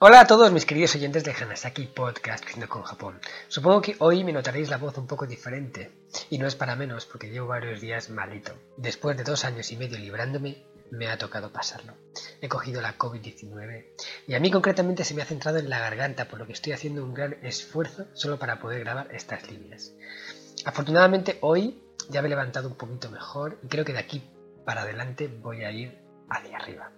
Hola a todos mis queridos oyentes de Hanasaki Podcast Creciendo con Japón. Supongo que hoy me notaréis la voz un poco diferente. Y no es para menos porque llevo varios días malito. Después de dos años y medio librándome, me ha tocado pasarlo. He cogido la COVID-19 y a mí concretamente se me ha centrado en la garganta, por lo que estoy haciendo un gran esfuerzo solo para poder grabar estas líneas. Afortunadamente hoy ya me he levantado un poquito mejor y creo que de aquí para adelante voy a ir hacia arriba.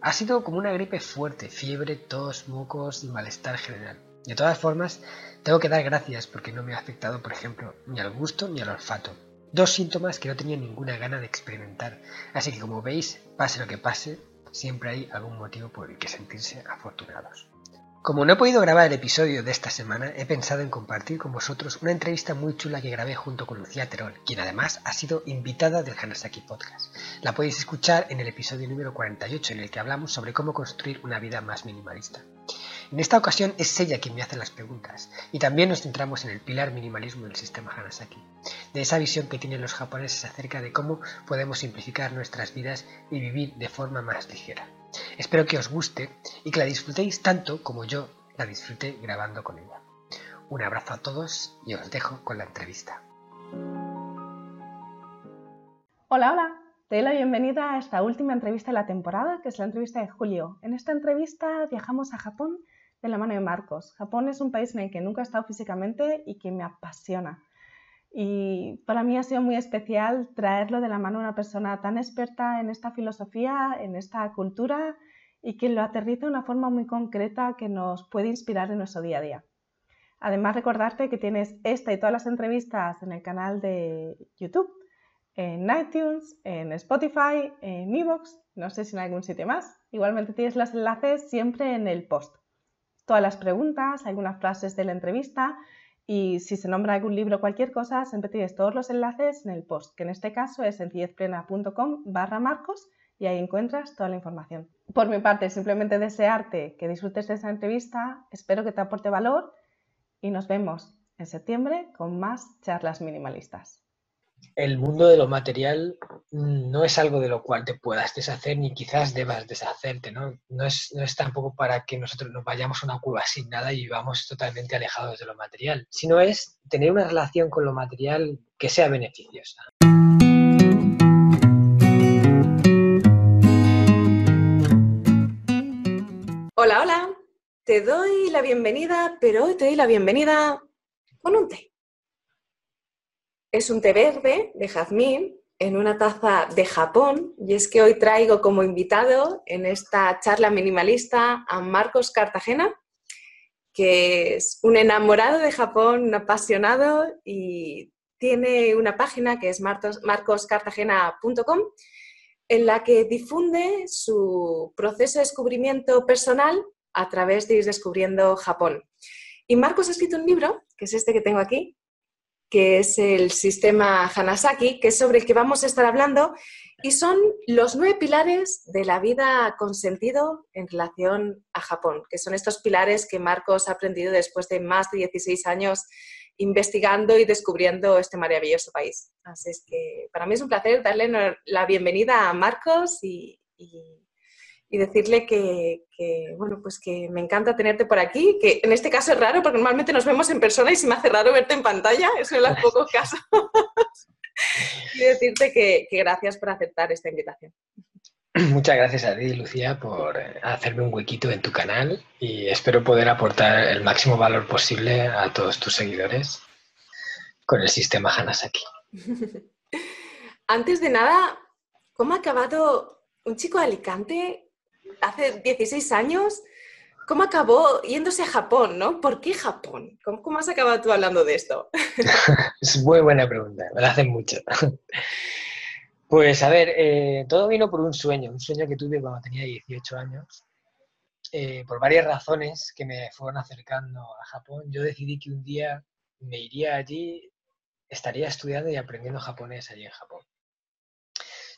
Ha sido como una gripe fuerte, fiebre, tos, mocos y malestar general. De todas formas, tengo que dar gracias porque no me ha afectado, por ejemplo, ni al gusto ni al olfato. Dos síntomas que no tenía ninguna gana de experimentar. Así que como veis, pase lo que pase, siempre hay algún motivo por el que sentirse afortunados. Como no he podido grabar el episodio de esta semana, he pensado en compartir con vosotros una entrevista muy chula que grabé junto con Lucía Terol, quien además ha sido invitada del Hanasaki Podcast. La podéis escuchar en el episodio número 48 en el que hablamos sobre cómo construir una vida más minimalista. En esta ocasión es ella quien me hace las preguntas y también nos centramos en el pilar minimalismo del sistema Hanasaki, de esa visión que tienen los japoneses acerca de cómo podemos simplificar nuestras vidas y vivir de forma más ligera. Espero que os guste y que la disfrutéis tanto como yo la disfruté grabando con ella. Un abrazo a todos y os dejo con la entrevista. Hola, hola. Te doy la bienvenida a esta última entrevista de la temporada, que es la entrevista de julio. En esta entrevista viajamos a Japón de la mano de Marcos. Japón es un país en el que nunca he estado físicamente y que me apasiona. Y para mí ha sido muy especial traerlo de la mano de una persona tan experta en esta filosofía, en esta cultura y que lo aterriza de una forma muy concreta que nos puede inspirar en nuestro día a día. Además, recordarte que tienes esta y todas las entrevistas en el canal de YouTube, en iTunes, en Spotify, en Evox, no sé si en algún sitio más. Igualmente tienes los enlaces siempre en el post. Todas las preguntas, algunas frases de la entrevista y si se nombra algún libro o cualquier cosa, siempre tienes todos los enlaces en el post, que en este caso es sencillezplena.com barra marcos y ahí encuentras toda la información. Por mi parte, simplemente desearte que disfrutes de esta entrevista, espero que te aporte valor y nos vemos en septiembre con más charlas minimalistas el mundo de lo material no es algo de lo cual te puedas deshacer ni quizás debas deshacerte, ¿no? No es, no es tampoco para que nosotros nos vayamos a una cueva sin nada y vivamos totalmente alejados de lo material, sino es tener una relación con lo material que sea beneficiosa. Hola, hola. Te doy la bienvenida, pero hoy te doy la bienvenida con un té es un té verde de jazmín en una taza de Japón y es que hoy traigo como invitado en esta charla minimalista a Marcos Cartagena, que es un enamorado de Japón, un apasionado y tiene una página que es marcoscartagena.com en la que difunde su proceso de descubrimiento personal a través de ir descubriendo Japón. Y Marcos ha escrito un libro, que es este que tengo aquí, que es el sistema Hanasaki, que es sobre el que vamos a estar hablando, y son los nueve pilares de la vida con sentido en relación a Japón, que son estos pilares que Marcos ha aprendido después de más de 16 años investigando y descubriendo este maravilloso país. Así es que para mí es un placer darle la bienvenida a Marcos y, y decirle que, bueno, pues que me encanta tenerte por aquí, que en este caso es raro porque normalmente nos vemos en persona y se me hace raro verte en pantalla, es en los pocos casos. y decirte que, gracias por aceptar esta invitación. Muchas gracias a ti, Lucía, por hacerme un huequito en tu canal y espero poder aportar el máximo valor posible a todos tus seguidores con el sistema Hanasaki. Antes de nada, ¿cómo ha acabado un chico de Alicante hace 16 años, ¿cómo acabó yéndose a Japón, no? ¿Por qué Japón? ¿Cómo, has acabado tú hablando de esto? es muy buena pregunta, me la hacen mucho. Pues a ver, eh, todo vino por un sueño, un sueño que tuve cuando tenía 18 años. Eh, por varias razones que me fueron acercando a Japón, yo decidí que un día me iría allí, estaría estudiando y aprendiendo japonés allí en Japón.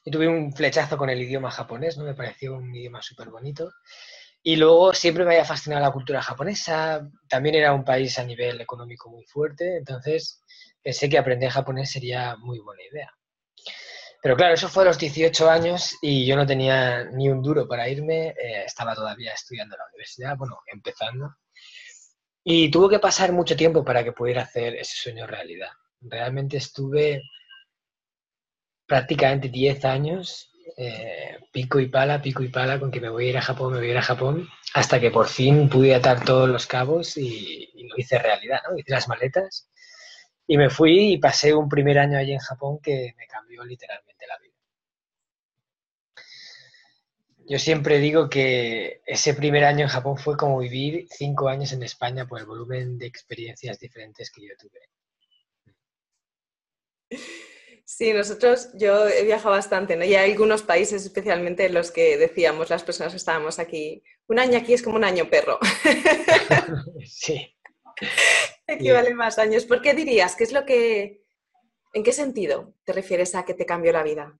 Yo tuve un flechazo con el idioma japonés, ¿no? Me pareció un idioma súper bonito. Y luego siempre me había fascinado la cultura japonesa, también era un país a nivel económico muy fuerte, entonces pensé que aprender japonés sería muy buena idea. Pero claro, eso fue a los 18 años y yo no tenía ni un duro para irme, eh, estaba todavía estudiando en la universidad, bueno, empezando. Y tuvo que pasar mucho tiempo para que pudiera hacer ese sueño realidad. Realmente estuve prácticamente 10 años, eh, pico y pala, pico y pala, con que me voy a ir a Japón, me voy a ir a Japón, hasta que por fin pude atar todos los cabos y, y lo hice realidad, ¿no? Hice las maletas y me fui y pasé un primer año allí en Japón que me cambió literalmente la vida. Yo siempre digo que ese primer año en Japón fue como vivir cinco años en España por el volumen de experiencias diferentes que yo tuve. Sí, nosotros, yo he viajado bastante, ¿no? Y hay algunos países, especialmente en los que decíamos las personas que estábamos aquí, un año aquí es como un año perro. sí. Equivale más años. ¿Por qué dirías? ¿Qué es lo que, en qué sentido te refieres a que te cambió la vida?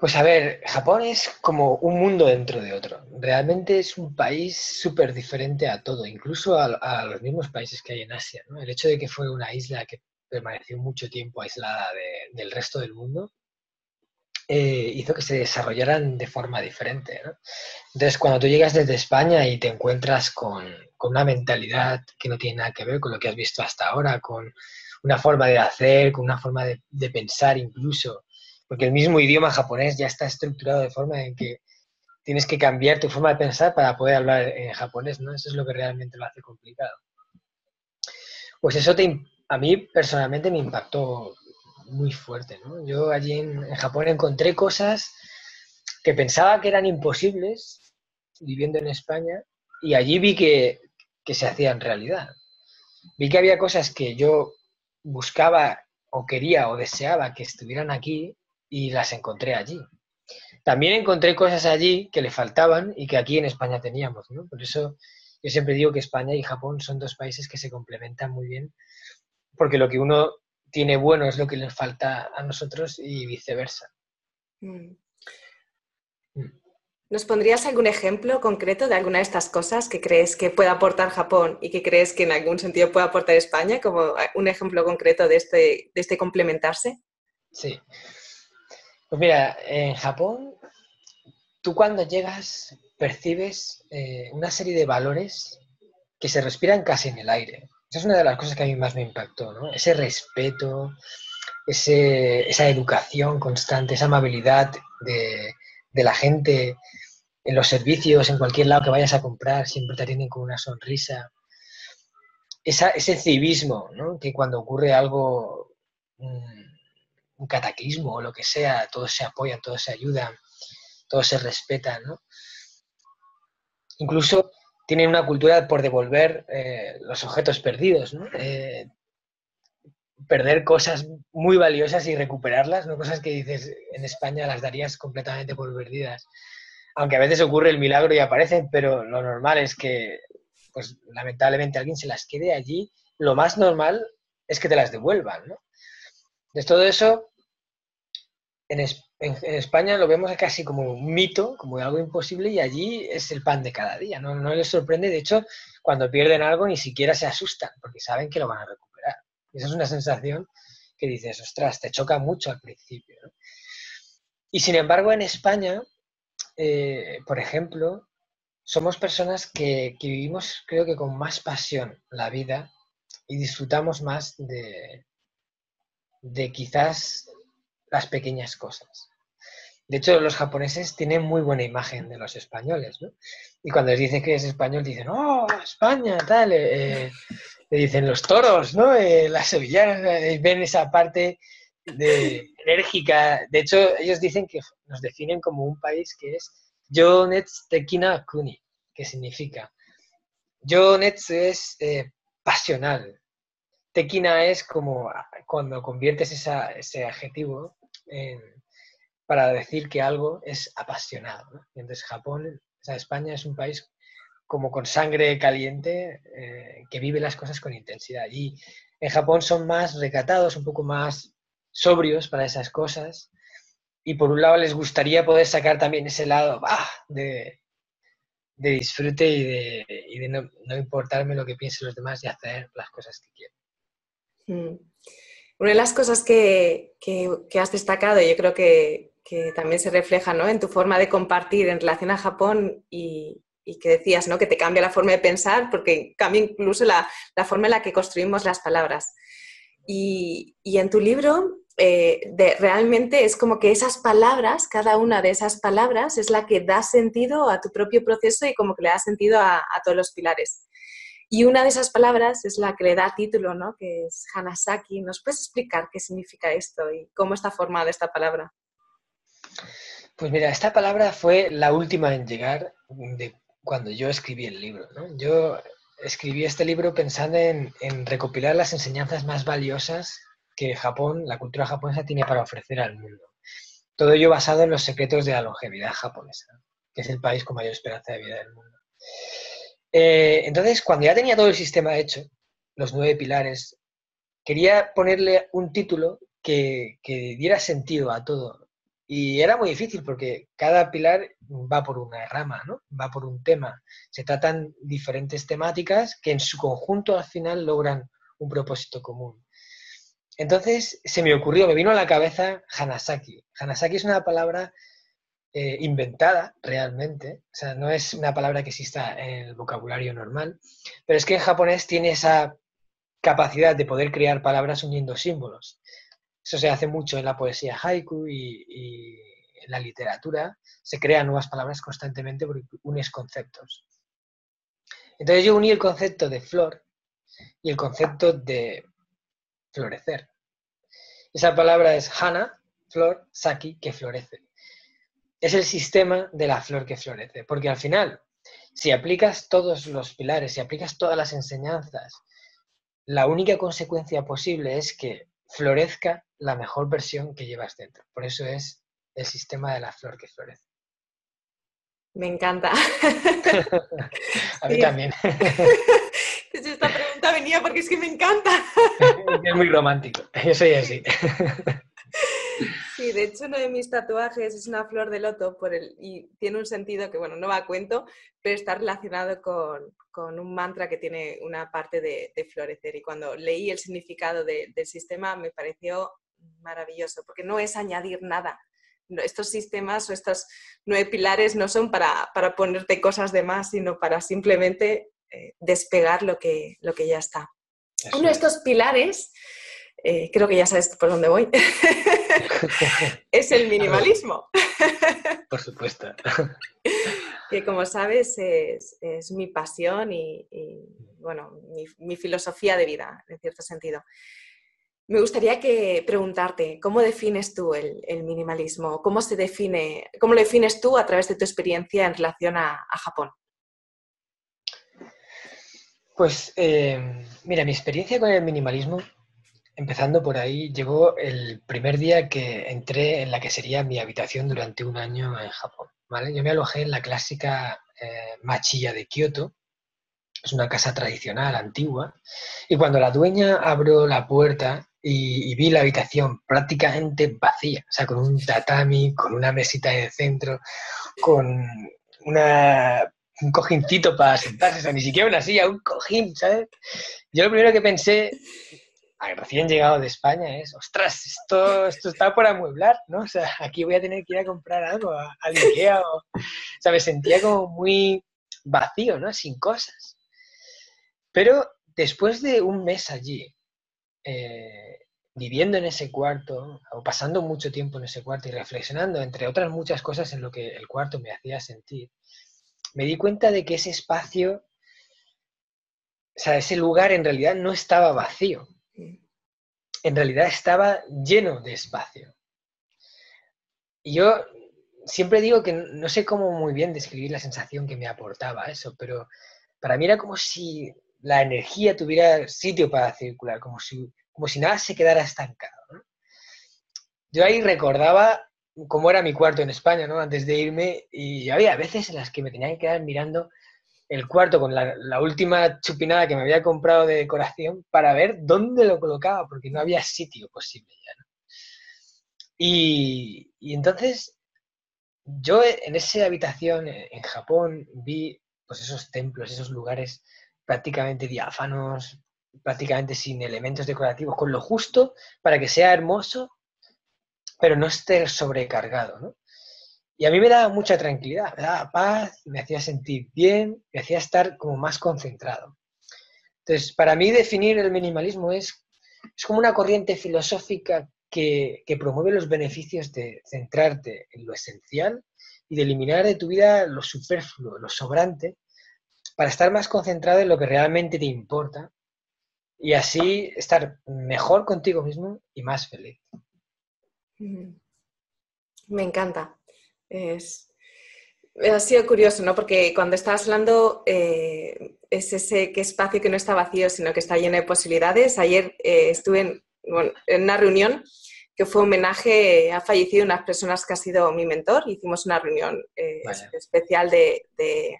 Pues a ver, Japón es como un mundo dentro de otro. Realmente es un país súper diferente a todo, incluso a, los mismos países que hay en Asia. El hecho de que fue una isla que permaneció mucho tiempo aislada del resto del mundo, eh, hizo que se desarrollaran de forma diferente. Entonces, cuando tú llegas desde España y te encuentras con, una mentalidad que no tiene nada que ver con lo que has visto hasta ahora, con una forma de hacer, con una forma de, pensar incluso, porque el mismo idioma japonés ya está estructurado de forma en que tienes que cambiar tu forma de pensar para poder hablar en japonés, ¿no? Eso es lo que realmente lo hace complicado. Pues eso a mí personalmente me impactó muy fuerte. ¿no? Yo allí en, Japón encontré cosas que pensaba que eran imposibles viviendo en España y allí vi que, que se hacían realidad. Vi que había cosas que yo buscaba o quería o deseaba que estuvieran aquí y las encontré allí. También encontré cosas allí que le faltaban y que aquí en España teníamos. ¿no? Por eso yo siempre digo que España y Japón son dos países que se complementan muy bien, porque lo que uno tiene bueno es lo que les falta a nosotros y viceversa. Mm. Mm. ¿Nos pondrías algún ejemplo concreto de alguna de estas cosas que crees que pueda aportar Japón y que crees que en algún sentido puede aportar España, como un ejemplo concreto de este, de este complementarse? Sí. Pues mira, en Japón, tú cuando llegas percibes eh, una serie de valores que se respiran casi en el aire. Esa es una de las cosas que a mí más me impactó, ¿no? Ese respeto, esa educación constante, esa amabilidad de, la gente en los servicios, en cualquier lado que vayas a comprar, siempre te atienden con una sonrisa. ese civismo, ¿no? Que cuando ocurre algo, un, un cataclismo o lo que sea, todos se apoyan, todos se ayudan, todos se respetan, ¿no? Incluso tienen una cultura por devolver eh, los objetos perdidos, ¿no? Eh, perder cosas muy valiosas y recuperarlas, no cosas que dices en España las darías completamente por perdidas. Aunque a veces ocurre el milagro y aparecen, pero lo normal es que, pues lamentablemente alguien se las quede allí. Lo más normal es que te las devuelvan, ¿no? De todo eso, en, en, España lo vemos casi como un mito, como algo imposible, y allí es el pan de cada día. No, no les sorprende, de hecho, cuando pierden algo ni siquiera se asustan, porque saben que lo van a recuperar. esa es una sensación que dices, ostras, te choca mucho al principio. Y sin embargo, en España, eh, por ejemplo, somos personas que, que, vivimos, creo que con más pasión la vida y disfrutamos más de, de quizás las pequeñas cosas. De hecho, los japoneses tienen muy buena imagen de los españoles, ¿no? Y cuando les dicen que es español, dicen, ¡oh, España! Tal, eh, eh", le dicen los toros, ¿no? Eh, las sevillanas, ven esa parte de, enérgica. De hecho, ellos dicen que nos definen como un país que es Yonets Tekina Kuni, que significa Yonets es pasional. Tekina es como cuando conviertes ese adjetivo para decir que algo es apasionado. entonces Japón, o sea, España es un país como con sangre caliente eh, que vive las cosas con intensidad. Y en Japón son más recatados, un poco más sobrios para esas cosas. Y por un lado les gustaría poder sacar también ese lado de, disfrute y de, no, importarme lo que piensen los demás y hacer las cosas que quiero. Mm. Una de las cosas que, has destacado, yo creo que, también se refleja en tu forma de compartir en relación a Japón y, que decías ¿no? que te cambia la forma de pensar porque cambia incluso la, forma en la que construimos las palabras. Y, en tu libro eh, realmente es como que esas palabras, cada una de esas palabras es la que da sentido a tu propio proceso y como que le da sentido a todos los pilares. Y una de esas palabras es la que le da título, ¿no? que es Hanasaki. ¿Nos puedes explicar qué significa esto y cómo está formada esta palabra? Pues mira, esta palabra fue la última en llegar de cuando yo escribí el libro. Yo escribí este libro pensando en, en, recopilar las enseñanzas más valiosas que Japón, la cultura japonesa, tiene para ofrecer al mundo. Todo ello basado en los secretos de la longevidad japonesa, que es el país con mayor esperanza de vida del mundo. Eh, entonces, cuando ya tenía todo el sistema hecho, los nueve pilares, quería ponerle un título que, diera sentido a todo. Y era muy difícil porque cada pilar va por una rama, ¿no? Va por un tema. Se tratan diferentes temáticas que en su conjunto al final logran un propósito común. Entonces se me ocurrió, me vino a la cabeza Hanasaki. Hanasaki es una palabra eh, inventada realmente, o sea, no es una palabra que exista en el vocabulario normal, pero es que en japonés tiene esa capacidad de poder crear palabras uniendo símbolos. Eso se hace mucho en la poesía haiku y, en la literatura. Se crean nuevas palabras constantemente porque unes conceptos. Entonces yo uní el concepto de flor y el concepto de florecer. Esa palabra es hana, flor, saki, que florece es el sistema de la flor que florece. Porque al final, si aplicas todos los pilares, si aplicas todas las enseñanzas, la única consecuencia posible es que florezca la mejor versión que llevas dentro. Por eso es el sistema de la flor que florece. Me encanta. A mí también. Esta pregunta venía porque es que me encanta. Es muy romántico. Yo soy así. Sí, de hecho uno de mis tatuajes es una flor de loto por el, y tiene un sentido que, bueno, no va a cuento, pero está relacionado con, un mantra que tiene una parte de, florecer. Y cuando leí el significado del sistema me pareció maravilloso, porque no es añadir nada. Estos sistemas o estos nueve pilares no son para, ponerte cosas de más, sino para simplemente eh, despegar lo que, lo que ya está. Uno de estos pilares eh, creo que ya sabes por dónde voy, es el minimalismo. por supuesto. que como sabes es, mi pasión y, bueno, mi, filosofía de vida, en cierto sentido. Me gustaría que preguntarte, ¿cómo defines tú el, minimalismo? ¿Cómo se define, cómo lo defines tú a través de tu experiencia en relación a, Japón? Pues eh, mira, mi experiencia con el minimalismo Empezando por ahí, llegó el primer día que entré en la que sería mi habitación durante un año en Japón. ¿vale? Yo me alojé en la clásica eh, Machilla de Kioto, es una casa tradicional, antigua, y cuando la dueña abrió la puerta y, vi la habitación prácticamente vacía, o sea, con un tatami, con una mesita en el centro, con una, un cojincito para sentarse, o sea, ni siquiera una silla, un cojín, ¿sabes? Yo lo primero que pensé recién llegado de España es, ostras, esto, esto está por amueblar, ¿no? O sea, aquí voy a tener que ir a comprar algo a, Ikea o, o me sentía como muy vacío, ¿no? Sin cosas. Pero después de un mes allí, eh, viviendo en ese cuarto, o pasando mucho tiempo en ese cuarto y reflexionando, entre otras muchas cosas en lo que el cuarto me hacía sentir, me di cuenta de que ese espacio, o sea, ese lugar en realidad no estaba vacío, en realidad estaba lleno de espacio. Y yo siempre digo que no sé cómo muy bien describir la sensación que me aportaba eso, pero para mí era como si la energía tuviera sitio para circular, como si, como si nada se quedara estancado. Yo ahí recordaba cómo era mi cuarto en España, ¿no? Antes de irme, y había veces en las que me tenía que quedar mirando el cuarto con la, última chupinada que me había comprado de decoración para ver dónde lo colocaba, porque no había sitio posible ya. ¿no? Y, entonces yo en esa habitación en Japón vi pues esos templos, esos lugares prácticamente diáfanos, prácticamente sin elementos decorativos, con lo justo para que sea hermoso, pero no esté sobrecargado, ¿no? Y a mí me daba mucha tranquilidad, me daba paz, me hacía sentir bien, me hacía estar como más concentrado. Entonces, para mí definir el minimalismo es, es como una corriente filosófica que, que promueve los beneficios de centrarte en lo esencial y de eliminar de tu vida lo superfluo, lo sobrante, para estar más concentrado en lo que realmente te importa y así estar mejor contigo mismo y más feliz. Me encanta. Es, ha sido curioso, ¿no? Porque cuando estabas hablando, eh, es ese que espacio que no está vacío, sino que está lleno de posibilidades. Ayer eh, estuve en, en, una reunión que fue homenaje, ha fallecido unas personas que ha sido mi mentor. Hicimos una reunión eh, especial de, de,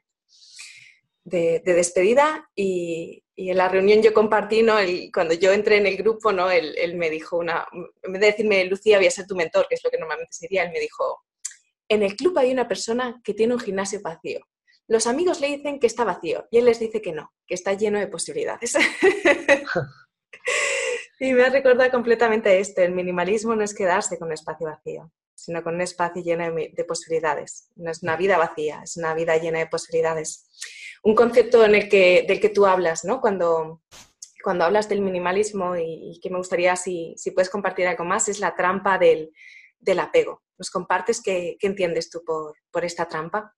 de, despedida y, y, en la reunión yo compartí, ¿no? El, cuando yo entré en el grupo, ¿no? Él, él, me dijo una, en vez de decirme, Lucía, voy a ser tu mentor, que es lo que normalmente sería, él me dijo, en el club hay una persona que tiene un gimnasio vacío. Los amigos le dicen que está vacío y él les dice que no, que está lleno de posibilidades. y me ha recordado completamente esto. El minimalismo no es quedarse con un espacio vacío, sino con un espacio lleno de, posibilidades. No es una vida vacía, es una vida llena de posibilidades. Un concepto en el que, del que tú hablas, ¿no? Cuando, cuando hablas del minimalismo y, que me gustaría si, si puedes compartir algo más, es la trampa del, del apego. ¿Nos compartes qué, entiendes tú por, esta trampa?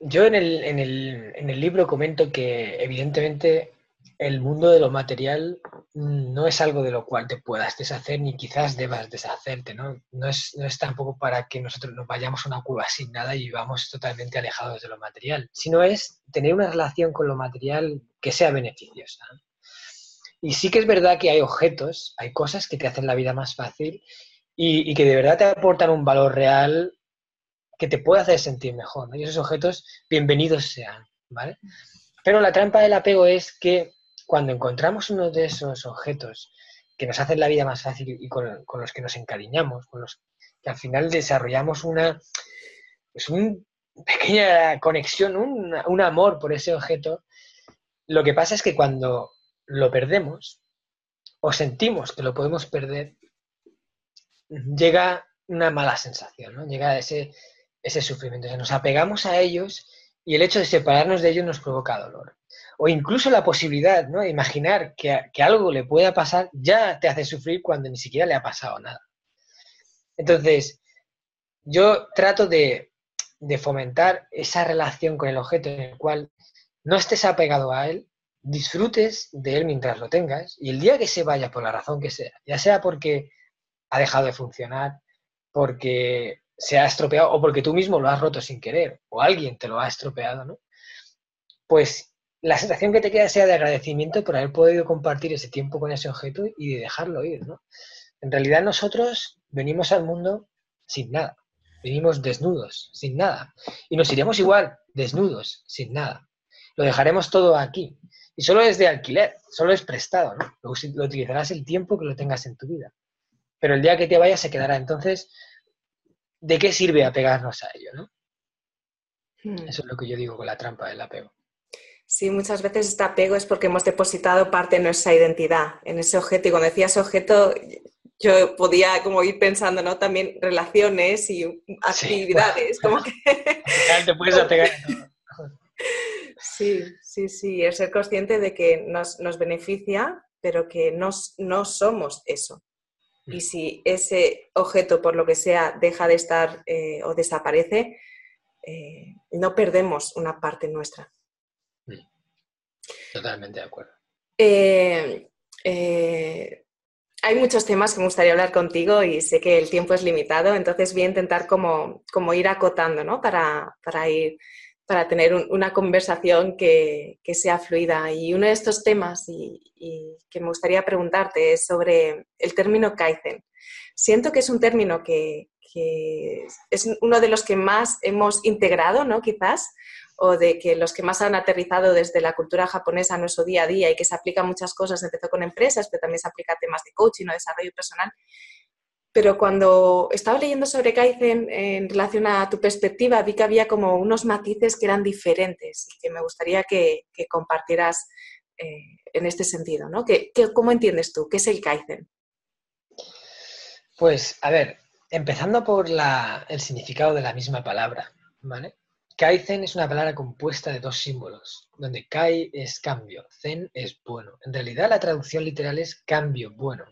Yo en el, libro comento que evidentemente el mundo de lo material no es algo de lo cual te puedas deshacer ni quizás debas deshacerte, ¿no? No es, no es tampoco para que nosotros nos vayamos a una curva sin nada y vivamos totalmente alejados de lo material, sino es tener una relación con lo material que sea beneficiosa. Y sí que es verdad que hay objetos, hay cosas que te hacen la vida más fácil y, que de verdad te aportan un valor real que te puede hacer sentir mejor. Y esos objetos, bienvenidos sean, ¿vale? Pero la trampa del apego es que cuando encontramos uno de esos objetos que nos hacen la vida más fácil y con, los que nos encariñamos, con los que al final desarrollamos una, pues pequeña conexión, un amor por ese objeto, lo que pasa es que cuando lo perdemos o sentimos que lo podemos perder, llega una mala sensación, ¿no? Llega ese, ese sufrimiento. nos apegamos a ellos y el hecho de separarnos de ellos nos provoca dolor. O incluso la posibilidad ¿no? de imaginar que, que algo le pueda pasar ya te hace sufrir cuando ni siquiera le ha pasado nada. Entonces, yo trato de, de fomentar esa relación con el objeto en el cual no estés apegado a él, disfrutes de él mientras lo tengas y el día que se vaya por la razón que sea, ya sea porque ha dejado de funcionar, porque se ha estropeado o porque tú mismo lo has roto sin querer o alguien te lo ha estropeado, ¿no? Pues la sensación que te queda sea de agradecimiento por haber podido compartir ese tiempo con ese objeto y de dejarlo ir, ¿no? En realidad nosotros venimos al mundo sin nada, venimos desnudos, sin nada, y nos iremos igual, desnudos, sin nada. Lo dejaremos todo aquí. Y solo es de alquiler, solo es prestado, ¿no? Lo, lo utilizarás el tiempo que lo tengas en tu vida. Pero el día que te vayas se quedará. Entonces, ¿de qué sirve apegarnos a ello, no? Hmm. Eso es lo que yo digo con la trampa del apego. Sí, muchas veces este apego es porque hemos depositado parte de nuestra identidad en ese objeto. Y cuando decías objeto, yo podía como ir pensando, ¿no? También relaciones y actividades. como que... te puedes apegar Sí, sí, sí, el ser consciente de que nos, beneficia, pero que no, no somos eso. Y mm. si ese objeto, por lo que sea, deja de estar eh, o desaparece, eh, no perdemos una parte nuestra. Mm. Totalmente de acuerdo. Eh, hay muchos temas que me gustaría hablar contigo y sé que el tiempo es limitado, entonces voy a intentar como, como ir acotando, ¿no? Para, para ir para tener una conversación que, sea fluida. Y uno de estos temas y, que me gustaría preguntarte es sobre el término Kaizen. Siento que es un término que, es uno de los que más hemos integrado, ¿no? Quizás, o de que los que más han aterrizado desde la cultura japonesa a nuestro día a día y que se aplica a muchas cosas. Empezó con empresas, pero también se aplica a temas de coaching o desarrollo personal pero cuando estaba leyendo sobre Kaizen en relación a tu perspectiva, vi que había como unos matices que eran diferentes y que me gustaría que, compartieras eh, en este sentido, ¿no? ¿Qué, cómo entiendes tú? ¿Qué es el Kaizen? Pues, a ver, empezando por el significado de la misma palabra, ¿vale? Kaizen es una palabra compuesta de dos símbolos, donde Kai es cambio, Zen es bueno. En realidad la traducción literal es cambio bueno,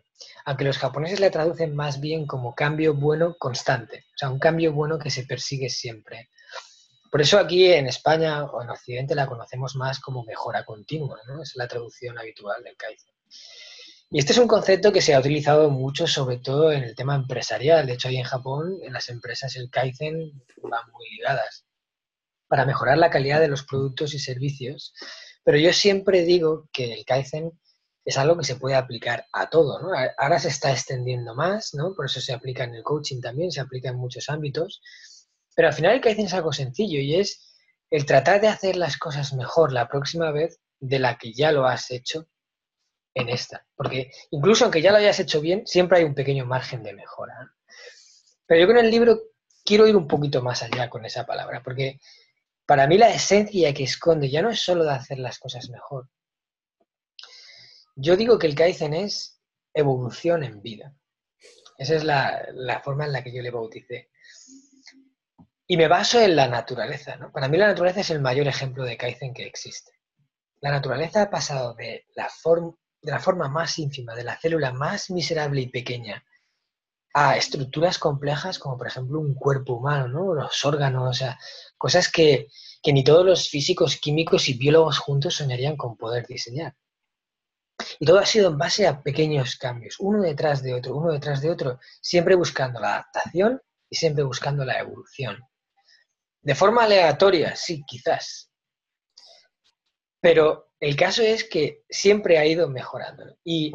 aunque los japoneses la traducen más bien como cambio bueno constante, o sea, un cambio bueno que se persigue siempre. Por eso aquí en España o en Occidente la conocemos más como mejora continua, ¿no? Es la traducción habitual del Kaizen. Y este es un concepto que se ha utilizado mucho, sobre todo en el tema empresarial. De hecho, ahí en Japón, en las empresas, el Kaizen va muy ligadas para mejorar la calidad de los productos y servicios. Pero yo siempre digo que el Kaizen es algo que se puede aplicar a todo, ¿no? Ahora se está extendiendo más, ¿no? Por eso se aplica en el coaching también, se aplica en muchos ámbitos. Pero al final el Kaizen es algo sencillo y es el tratar de hacer las cosas mejor la próxima vez de la que ya lo has hecho en esta. Porque incluso aunque ya lo hayas hecho bien, siempre hay un pequeño margen de mejora. Pero yo con el libro quiero ir un poquito más allá con esa palabra, porque para mí la esencia que esconde ya no es solo de hacer las cosas mejor. Yo digo que el Kaizen es evolución en vida. Esa es la, forma en la que yo le bauticé. Y me baso en la naturaleza, ¿no? Para mí la naturaleza es el mayor ejemplo de Kaizen que existe. La naturaleza ha pasado de la, forma más ínfima, de la célula más miserable y pequeña, a estructuras complejas como por ejemplo un cuerpo humano, ¿no? Los órganos, cosas que ni todos los físicos, químicos y biólogos juntos soñarían con poder diseñar. Y todo ha sido en base a pequeños cambios, uno detrás de otro, uno detrás de otro, siempre buscando la adaptación y siempre buscando la evolución. De forma aleatoria, sí, quizás. Pero el caso es que siempre ha ido mejorando. Y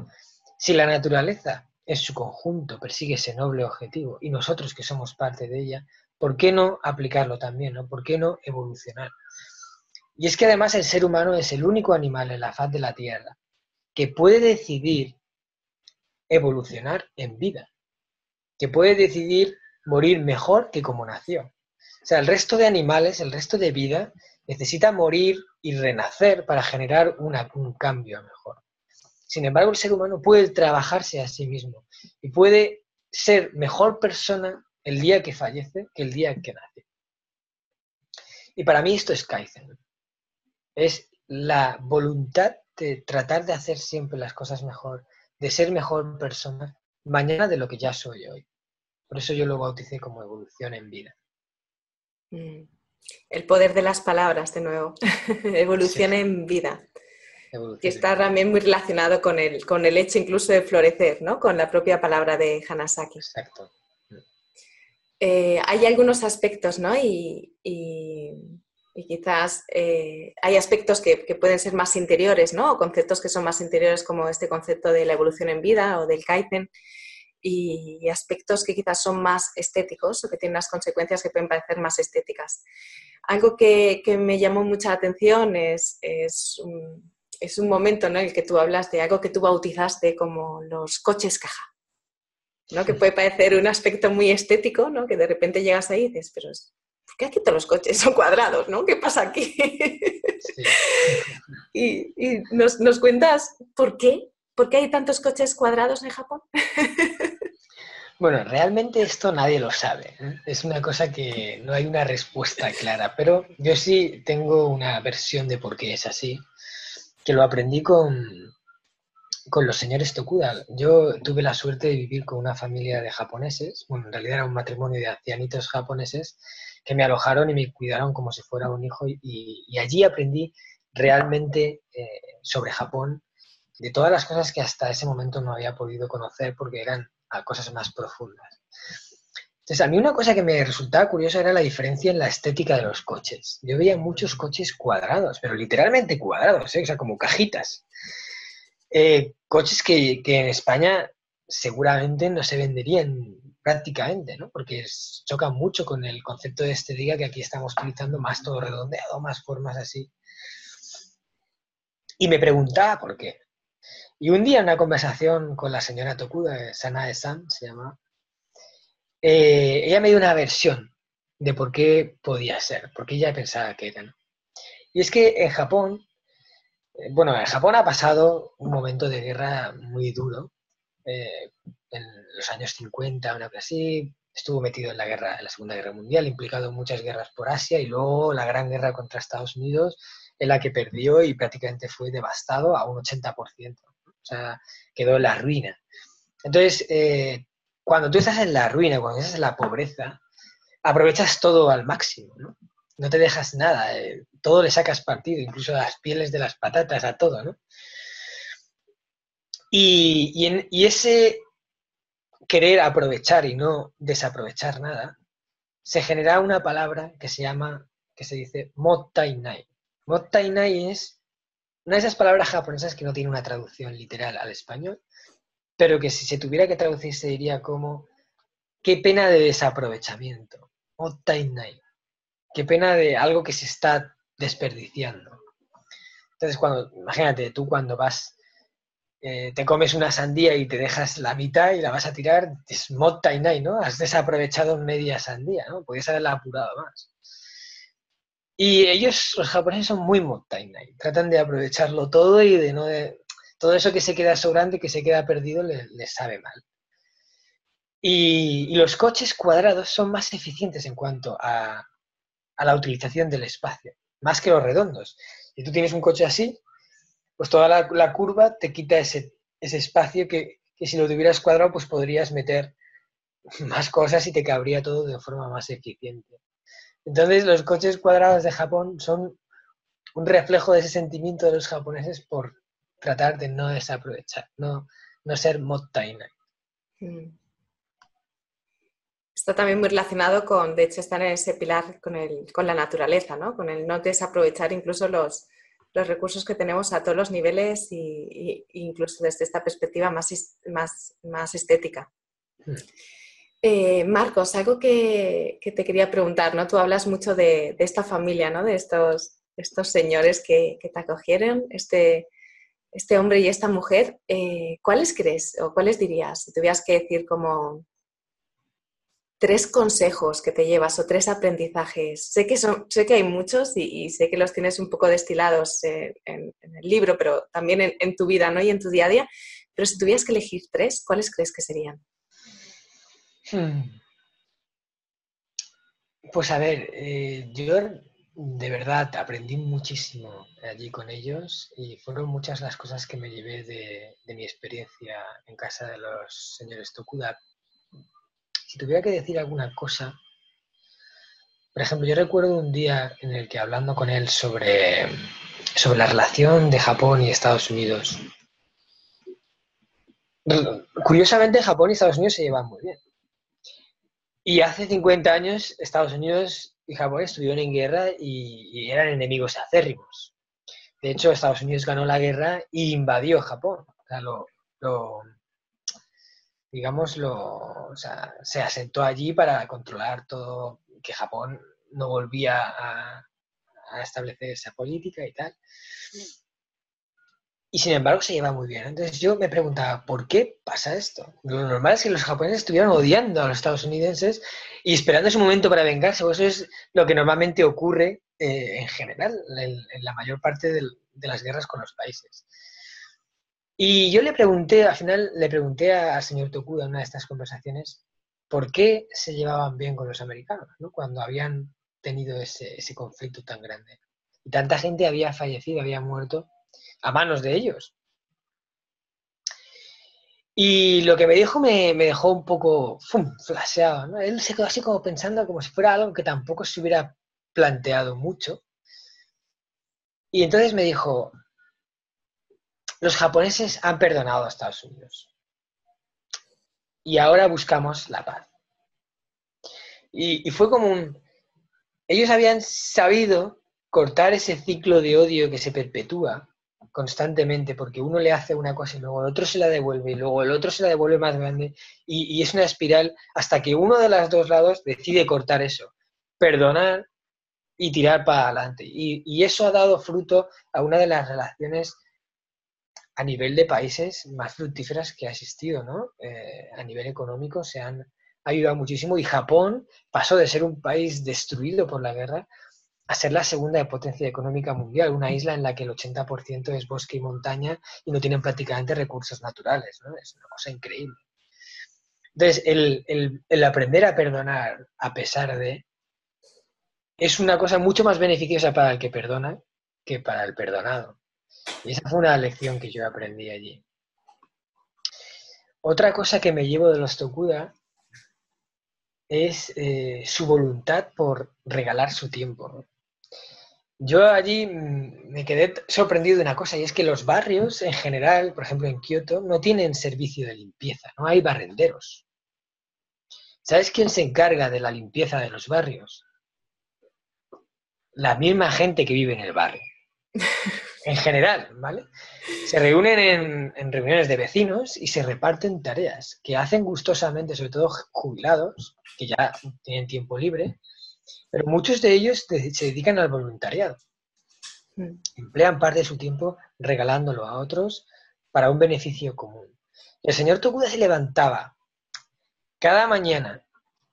si la naturaleza en su conjunto persigue ese noble objetivo y nosotros que somos parte de ella, ¿por qué no aplicarlo también? ¿no? ¿Por qué no evolucionar? Y es que además el ser humano es el único animal en la faz de la Tierra que puede decidir evolucionar en vida, que puede decidir morir mejor que como nació. O sea, el resto de animales, el resto de vida, necesita morir y renacer para generar un cambio mejor. Sin embargo, el ser humano puede trabajarse a sí mismo y puede ser mejor persona el día que fallece que el día que nace. Y para mí esto es Kaizen. Es la voluntad de tratar de hacer siempre las cosas mejor, de ser mejor persona mañana de lo que ya soy hoy. Por eso yo lo bauticé como evolución en vida. Mm. El poder de las palabras, de nuevo. Evolución en vida. que está también muy relacionado con el, con el hecho incluso de florecer, ¿no? Con la propia palabra de Hanasaki. Exacto. Eh, hay algunos aspectos, ¿no? Y, quizás eh, hay aspectos que, que, pueden ser más interiores, ¿no? O conceptos que son más interiores como este concepto de la evolución en vida o del Kaizen, y aspectos que quizás son más estéticos o que tienen unas consecuencias que pueden parecer más estéticas. Algo que, me llamó mucha atención es, es, un, es un momento en el que tú hablas de algo que tú bautizaste como los coches caja. ¿no? Que puede parecer un aspecto muy estético, ¿no? que de repente llegas ahí y dices, pero ¿por qué aquí todos los coches son cuadrados? ¿no? ¿Qué pasa aquí? y, y nos, nos, cuentas por qué, por qué hay tantos coches cuadrados en Japón. Bueno, realmente esto nadie lo sabe. ¿eh? Es una cosa que no hay una respuesta clara, pero yo sí tengo una versión de por qué es así, que lo aprendí con, con los señores Tokuda. Yo tuve la suerte de vivir con una familia de japoneses, bueno, en realidad era un matrimonio de ancianitos japoneses que me alojaron y me cuidaron como si fuera un hijo y, allí aprendí realmente eh, sobre Japón, de todas las cosas que hasta ese momento no había podido conocer porque eran a cosas más profundas. Entonces, a mí una cosa que me resultaba curiosa era la diferencia en la estética de los coches. Yo veía muchos coches cuadrados, pero literalmente cuadrados, ¿eh? o sea, como cajitas. Eh, coches que, en España seguramente no se venderían prácticamente, ¿no? Porque chocan mucho con el concepto de estética que aquí estamos utilizando, más todo redondeado, más formas así. Y me preguntaba por qué. Y un día en una conversación con la señora Tokuda, Sanae San se llama, eh, ella me dio una versión de por qué podía ser, porque ella pensaba que era. Y es que en Japón eh, bueno, Japón ha pasado un momento de guerra muy duro. Eh, en los años 50, una cosa así, estuvo metido en la guerra, en la Segunda Guerra Mundial, implicado en muchas guerras por Asia y luego la gran guerra contra Estados Unidos, en la que perdió y prácticamente fue devastado a un 80%. O sea, quedó en la ruina. Entonces, eh, cuando tú estás en la ruina, cuando estás en la pobreza, aprovechas todo al máximo, ¿no? Te dejas nada, todo le sacas partido, incluso las pieles de las patatas, a todo, ¿no? Y, ese querer aprovechar y no desaprovechar nada, se genera una palabra que se llama, que se dice mottainai. Mottainai es una de esas palabras japonesas que no tiene una traducción literal al español, pero que si se tuviera que traducir se diría como qué pena de desaprovechamiento. Mottainai. Qué pena de algo que se está desperdiciando. Entonces, cuando, imagínate, tú cuando vas eh, te comes una sandía y te dejas la mitad y la vas a tirar, es mottainai, ¿no? Has desaprovechado media sandía, ¿no? Podrías haberla apurado más. Y ellos, los japoneses, son muy mottainai. Tratan de aprovecharlo todo y de no... De, todo eso que se queda sobrante, que se queda perdido, les, sabe mal. Y, los coches cuadrados son más eficientes en cuanto a, a la utilización del espacio, más que los redondos. Si tú tienes un coche así, pues toda la, curva te quita ese, espacio que, si lo tuvieras cuadrado, pues podrías meter más cosas y te cabría todo de forma más eficiente. Entonces, los coches cuadrados de Japón son un reflejo de ese sentimiento de los japoneses por tratar de no desaprovechar, no, no ser mottainai. Mm. Está también muy relacionado con, de hecho, estar en ese pilar con, el, con la naturaleza, ¿no? Con el no desaprovechar incluso los, los recursos que tenemos a todos los niveles e incluso desde esta perspectiva más, más, más estética. Hmm. Eh, Marcos, algo que, te quería preguntar, ¿no? Tú hablas mucho de, esta familia, ¿no? De estos, estos señores que, te acogieron, este, este hombre y esta mujer. Eh, ¿Cuáles crees o cuáles dirías? Si tuvieras que decir como tres consejos que te llevas o tres aprendizajes. Sé que, son, sé que hay muchos y, sé que los tienes un poco destilados en, el libro, pero también en, tu vida ¿no? y en tu día a día. Pero si tuvieras que elegir tres, ¿cuáles crees que serían? Hmm. Pues a ver, eh, yo de verdad aprendí muchísimo allí con ellos y fueron muchas las cosas que me llevé de, de mi experiencia en casa de los señores Tokuda si tuviera que decir alguna cosa, por ejemplo, yo recuerdo un día en el que hablando con él sobre, sobre la relación de Japón y Estados Unidos, curiosamente Japón y Estados Unidos se llevan muy bien. Y hace 50 años Estados Unidos y Japón estuvieron en guerra y, eran enemigos acérrimos. De hecho, Estados Unidos ganó la guerra e invadió Japón. O sea, lo, digamos, lo, se asentó allí para controlar todo, que Japón no volvía a, establecer esa política y tal. Y sin embargo se lleva muy bien. Entonces yo me preguntaba, ¿por qué pasa esto? Lo normal es que los japoneses estuvieran odiando a los estadounidenses y esperando ese momento para vengarse. Pues eso es lo que normalmente ocurre eh, en general, en, la mayor parte de las guerras con los países. Y yo le pregunté, al final le pregunté al señor Tokuda en una de estas conversaciones, ¿por qué se llevaban bien con los americanos ¿no? cuando habían tenido ese, conflicto tan grande? Y tanta gente había fallecido, había muerto a manos de ellos. Y lo que me dijo me, dejó un poco ¡fum! flasheado. ¿no? Él se quedó así como pensando como si fuera algo que tampoco se hubiera planteado mucho. Y entonces me dijo, los japoneses han perdonado a Estados Unidos. Y ahora buscamos la paz. Y, fue como un... Ellos habían sabido cortar ese ciclo de odio que se perpetúa constantemente porque uno le hace una cosa y luego el otro se la devuelve y luego el otro se la devuelve más grande y, es una espiral hasta que uno de los dos lados decide cortar eso, perdonar y tirar para adelante. Y, y, eso ha dado fruto a una de las relaciones a nivel de países más fructíferas que ha existido, ¿no? Eh, a nivel económico se han ayudado muchísimo y Japón pasó de ser un país destruido por la guerra a ser la segunda potencia económica mundial, una isla en la que el 80% es bosque y montaña y no tienen prácticamente recursos naturales. ¿no? Es una cosa increíble. Entonces, el, el aprender a perdonar a pesar de es una cosa mucho más beneficiosa para el que perdona que para el perdonado. Y esa fue una lección que yo aprendí allí. Otra cosa que me llevo de los Tokuda es eh, su voluntad por regalar su tiempo. Yo allí mm, me quedé sorprendido de una cosa, y es que los barrios en general, por ejemplo en Kioto, no tienen servicio de limpieza, no hay barrenderos. ¿Sabes quién se encarga de la limpieza de los barrios? La misma gente que vive en el barrio. en general, ¿vale? Se reúnen en, reuniones de vecinos y se reparten tareas que hacen gustosamente, sobre todo jubilados, que ya tienen tiempo libre, pero muchos de ellos se dedican al voluntariado. Mm. Emplean parte de su tiempo regalándolo a otros para un beneficio común. El señor Tokuda se levantaba cada mañana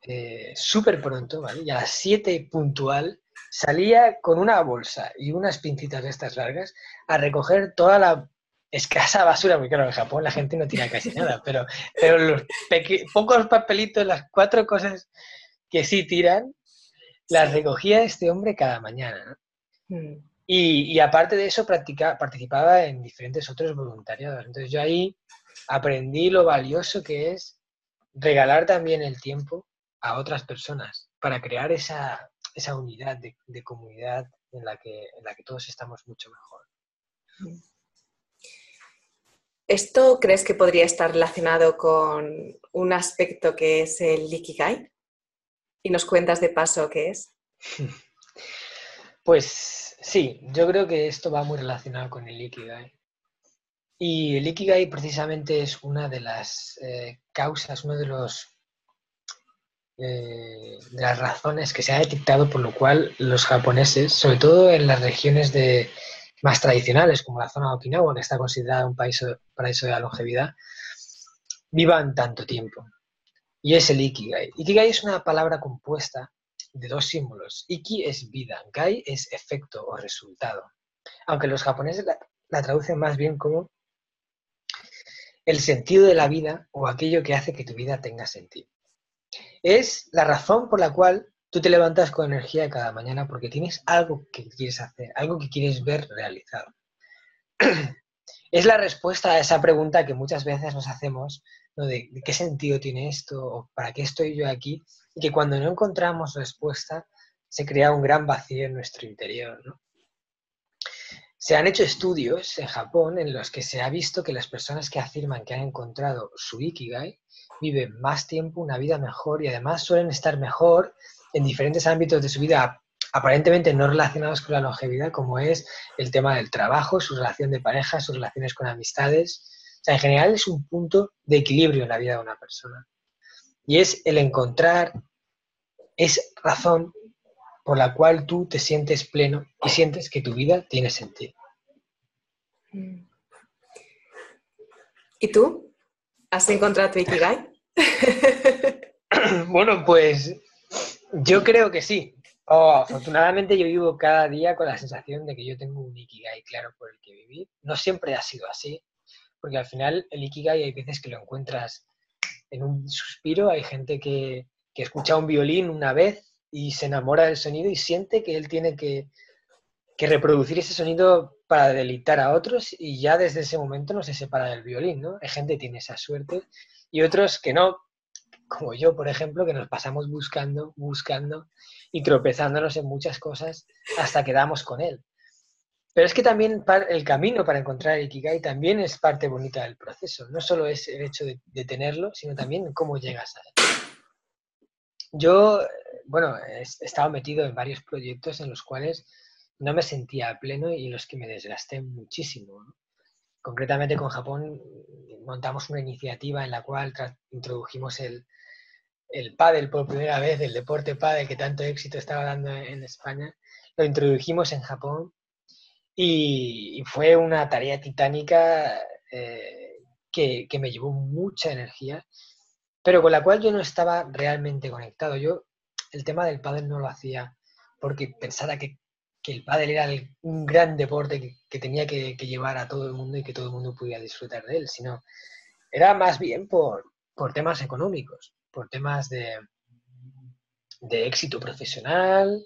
eh, súper pronto, ¿vale? Y a las 7 puntual salía con una bolsa y unas pincitas de estas largas a recoger toda la escasa basura, porque claro, en Japón la gente no tira casi nada, pero, pero los pocos papelitos, las cuatro cosas que sí tiran, las recogía este hombre cada mañana. Mm. Y, aparte de eso, participaba en diferentes otros voluntariados. Entonces yo ahí aprendí lo valioso que es regalar también el tiempo a otras personas para crear esa, esa unidad de, comunidad en la, que, en la que todos estamos mucho mejor. ¿Esto crees que podría estar relacionado con un aspecto que es el Ikigai? ¿Y nos cuentas de paso qué es? Pues sí, yo creo que esto va muy relacionado con el Ikigai. Y el Ikigai precisamente es una de las eh, causas, uno de los eh, de las razones que se ha detectado por lo cual los japoneses, sobre todo en las regiones más tradicionales, como la zona de Okinawa, que está considerada un país, paraíso de la longevidad, vivan tanto tiempo. Y es el Ikigai. Ikigai es una palabra compuesta de dos símbolos. Iki es vida, Gai es efecto o resultado. Aunque los japoneses la traducen más bien como el sentido de la vida o aquello que hace que tu vida tenga sentido. Es la razón por la cual tú te levantas con energía cada mañana porque tienes algo que quieres hacer, algo que quieres ver realizado. Es la respuesta a esa pregunta que muchas veces nos hacemos, de, qué sentido tiene esto, para qué estoy yo aquí, y que cuando no encontramos respuesta se crea un gran vacío en nuestro interior. Se han hecho estudios en Japón en los que se ha visto que las personas que afirman que han encontrado su Ikigai viven más tiempo, una vida mejor y además suelen estar mejor en diferentes ámbitos de su vida aparentemente no relacionados con la longevidad, como es el tema del trabajo, su relación de pareja, sus relaciones con amistades. O sea, en general es un punto de equilibrio en la vida de una persona. Y es el encontrar esa razón por la cual tú te sientes pleno y sientes que tu vida tiene sentido. ¿Y tú? ¿Has encontrado tu Ikigai? bueno, pues yo creo que sí. Oh, afortunadamente yo vivo cada día con la sensación de que yo tengo un Ikigai claro por el que vivir. No siempre ha sido así, porque al final el Ikigai hay veces que lo encuentras en un suspiro, hay gente que, que escucha un violín una vez y se enamora del sonido y siente que él tiene que, que reproducir ese sonido para deleitar a otros y ya desde ese momento no se separa del violín, ¿no? Hay gente que tiene esa suerte y otros que no, como yo, por ejemplo, que nos pasamos buscando, buscando y tropezándonos en muchas cosas hasta que damos con él. Pero es que también el camino para encontrar el Ikigai también es parte bonita del proceso. No solo es el hecho de, tenerlo, sino también cómo llegas a él. Yo, bueno, he estado metido en varios proyectos en los cuales no me sentía pleno y en los que me desgasté muchísimo. Concretamente con Japón montamos una iniciativa en la cual introdujimos el, el pádel por primera vez, el deporte pádel que tanto éxito estaba dando en España, lo introdujimos en Japón y, fue una tarea titánica eh, que, que, me llevó mucha energía, pero con la cual yo no estaba realmente conectado. Yo el tema del pádel no lo hacía porque pensara que que el pádel era un gran deporte que, tenía que, llevar a todo el mundo y que todo el mundo pudiera disfrutar de él, sino era más bien por, por temas económicos, por temas de, de éxito profesional,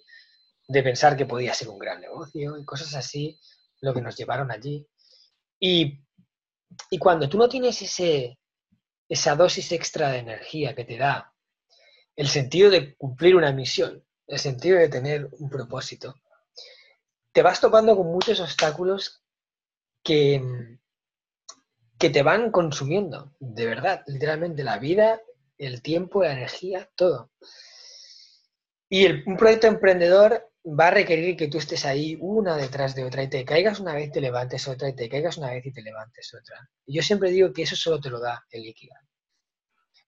de pensar que podía ser un gran negocio y cosas así, lo que nos llevaron allí. Y, y cuando tú no tienes ese, esa dosis extra de energía que te da el sentido de cumplir una misión, el sentido de tener un propósito, te vas topando con muchos obstáculos que, que te van consumiendo, de verdad, literalmente la vida, el tiempo, la energía, todo. Y un proyecto emprendedor va a requerir que tú estés ahí una detrás de otra y te caigas una vez, te levantes otra y te caigas una vez y te levantes otra. Y yo siempre digo que eso solo te lo da el Ikigai.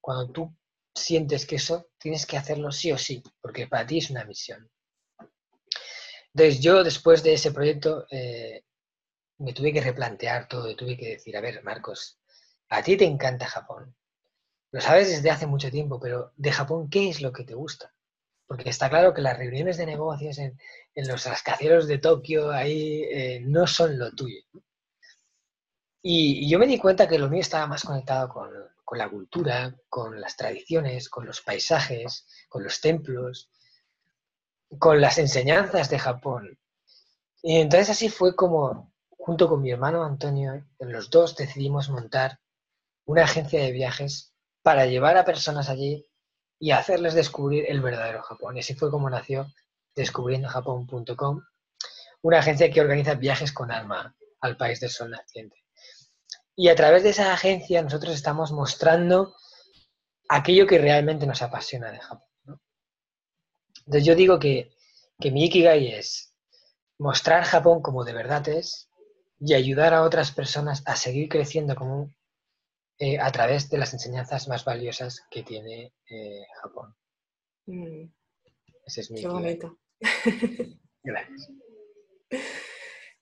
Cuando tú sientes que eso tienes que hacerlo sí o sí, porque para ti es una misión. Entonces yo después de ese proyecto eh, me tuve que replantear todo y tuve que decir, a ver, Marcos, a ti te encanta Japón. Lo sabes desde hace mucho tiempo, pero de Japón, ¿qué es lo que te gusta? Porque está claro que las reuniones de negocios en, los rascacielos de Tokio ahí eh, no son lo tuyo. Y, yo me di cuenta que lo mío estaba más conectado con, con la cultura, con las tradiciones, con los paisajes, con los templos, con las enseñanzas de Japón. Y entonces así fue como, junto con mi hermano Antonio, los dos decidimos montar una agencia de viajes para llevar a personas allí y hacerles descubrir el verdadero Japón. Y así fue como nació descubriendojapón.com, una agencia que organiza viajes con alma al país del sol naciente. Y a través de esa agencia nosotros estamos mostrando aquello que realmente nos apasiona de Japón. Entonces yo digo que, que mi Ikigai es mostrar Japón como de verdad es y ayudar a otras personas a seguir creciendo como eh, a través de las enseñanzas más valiosas que tiene eh, Japón. Mm. Ese es mi Qué bonito. Gracias.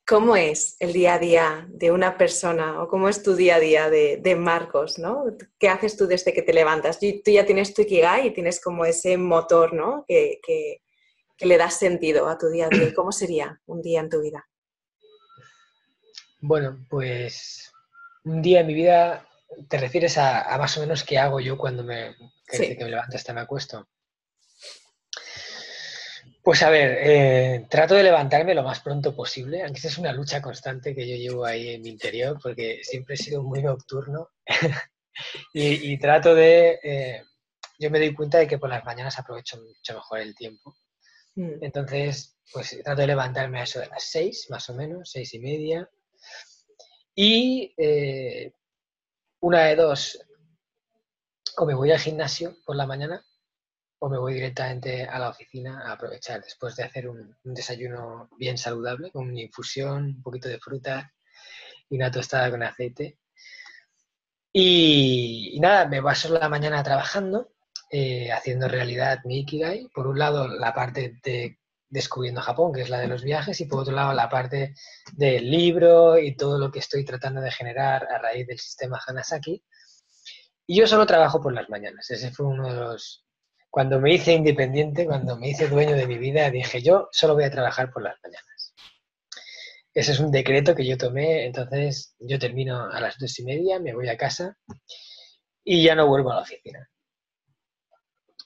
¿Cómo es el día a día de una persona o cómo es tu día a día de, Marcos? ¿no? ¿Qué haces tú desde que te levantas? Tú ya tienes tu Ikigai y tienes como ese motor ¿no? que, que, le das sentido a tu día a día. ¿Cómo sería un día en tu vida? Bueno, pues un día en mi vida ¿Te refieres a, más o menos qué hago yo cuando me, que, me levanto hasta me acuesto? Pues a ver, eh, trato de levantarme lo más pronto posible, aunque es una lucha constante que yo llevo ahí en mi interior, porque siempre he sido muy nocturno y, trato de... Eh, yo me doy cuenta de que por las mañanas aprovecho mucho mejor el tiempo. Mm. Entonces, pues trato de levantarme a eso de las seis, más o menos, seis y media. Y eh, una de dos, o me voy al gimnasio por la mañana o me voy directamente a la oficina a aprovechar después de hacer un, desayuno bien saludable, con una infusión, un poquito de fruta y una tostada con aceite. Y, nada, me paso la mañana trabajando, eh, haciendo realidad mi Ikigai. Por un lado, la parte de descubriendo Japón, que es la de los viajes, y por otro lado la parte del libro y todo lo que estoy tratando de generar a raíz del sistema Hanasaki. Y yo solo trabajo por las mañanas. Ese fue uno de los... Cuando me hice independiente, cuando me hice dueño de mi vida, dije yo solo voy a trabajar por las mañanas. Ese es un decreto que yo tomé, entonces yo termino a las dos y media, me voy a casa y ya no vuelvo a la oficina.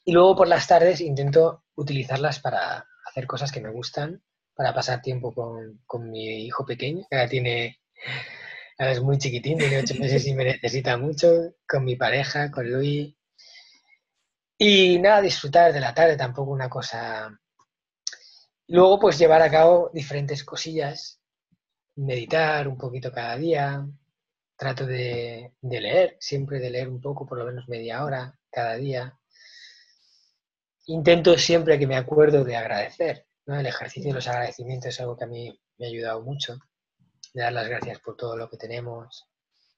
Y luego por las tardes intento utilizarlas para hacer cosas que me gustan, para pasar tiempo con, mi hijo pequeño, que ahora tiene, ahora es muy chiquitín, tiene ocho meses y me necesita mucho, con mi pareja, con Luis. Y nada, disfrutar de la tarde, tampoco una cosa. Luego, pues llevar a cabo diferentes cosillas, meditar un poquito cada día, trato de, leer, siempre de leer un poco, por lo menos media hora cada día intento siempre que me acuerdo de agradecer. El ejercicio de los agradecimientos es algo que a mí me ha ayudado mucho, de dar las gracias por todo lo que tenemos,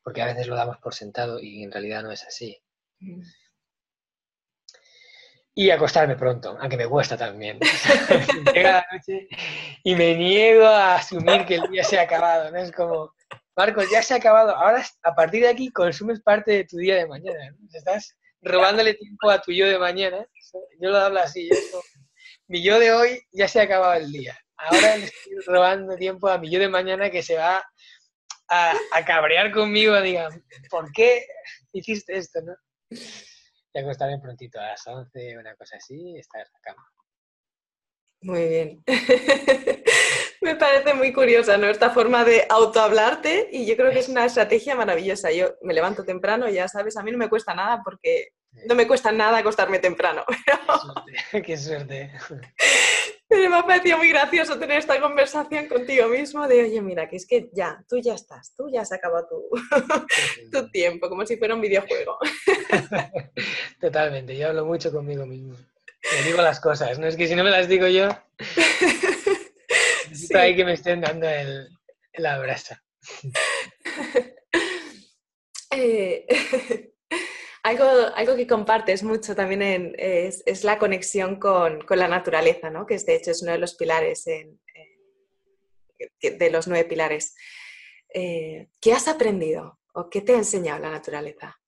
porque a veces lo damos por sentado y en realidad no es así. Y acostarme pronto, aunque me cuesta también. Llega la noche y me niego a asumir que el día se ha acabado. ¿no? Es como, Marcos, ya se ha acabado. Ahora, a partir de aquí, consumes parte de tu día de mañana. Estás robándole tiempo a tu yo de mañana. Yo lo hablo así. mi yo de hoy ya se ha acabado el día. ahora le estoy robando tiempo a mi yo de mañana que se va a, cabrear conmigo, digan, ¿por qué hiciste esto, no? Y acostarme prontito a las 11, una cosa así, estar en la cama. Muy bien. Me parece muy curiosa, ¿no? Esta forma de autohablarte y yo creo que es una estrategia maravillosa. Yo me levanto temprano, ya sabes, a mí no me cuesta nada porque no me cuesta nada acostarme temprano. Qué suerte. Pero me ha parecido muy gracioso tener esta conversación contigo mismo de, oye, mira, que es que ya, tú ya estás, tú ya has acabado tu, tu tiempo, como si fuera un videojuego. Totalmente, yo hablo mucho conmigo mismo. Me digo las cosas, ¿no? Es que si no me las digo yo, necesito ahí que me estén dando el, la brasa. Eh, algo, que compartes mucho también es, la conexión con, la naturaleza, ¿no? que de hecho es uno de los pilares, de los nueve pilares. Eh, ¿Qué has aprendido o qué te ha enseñado la naturaleza?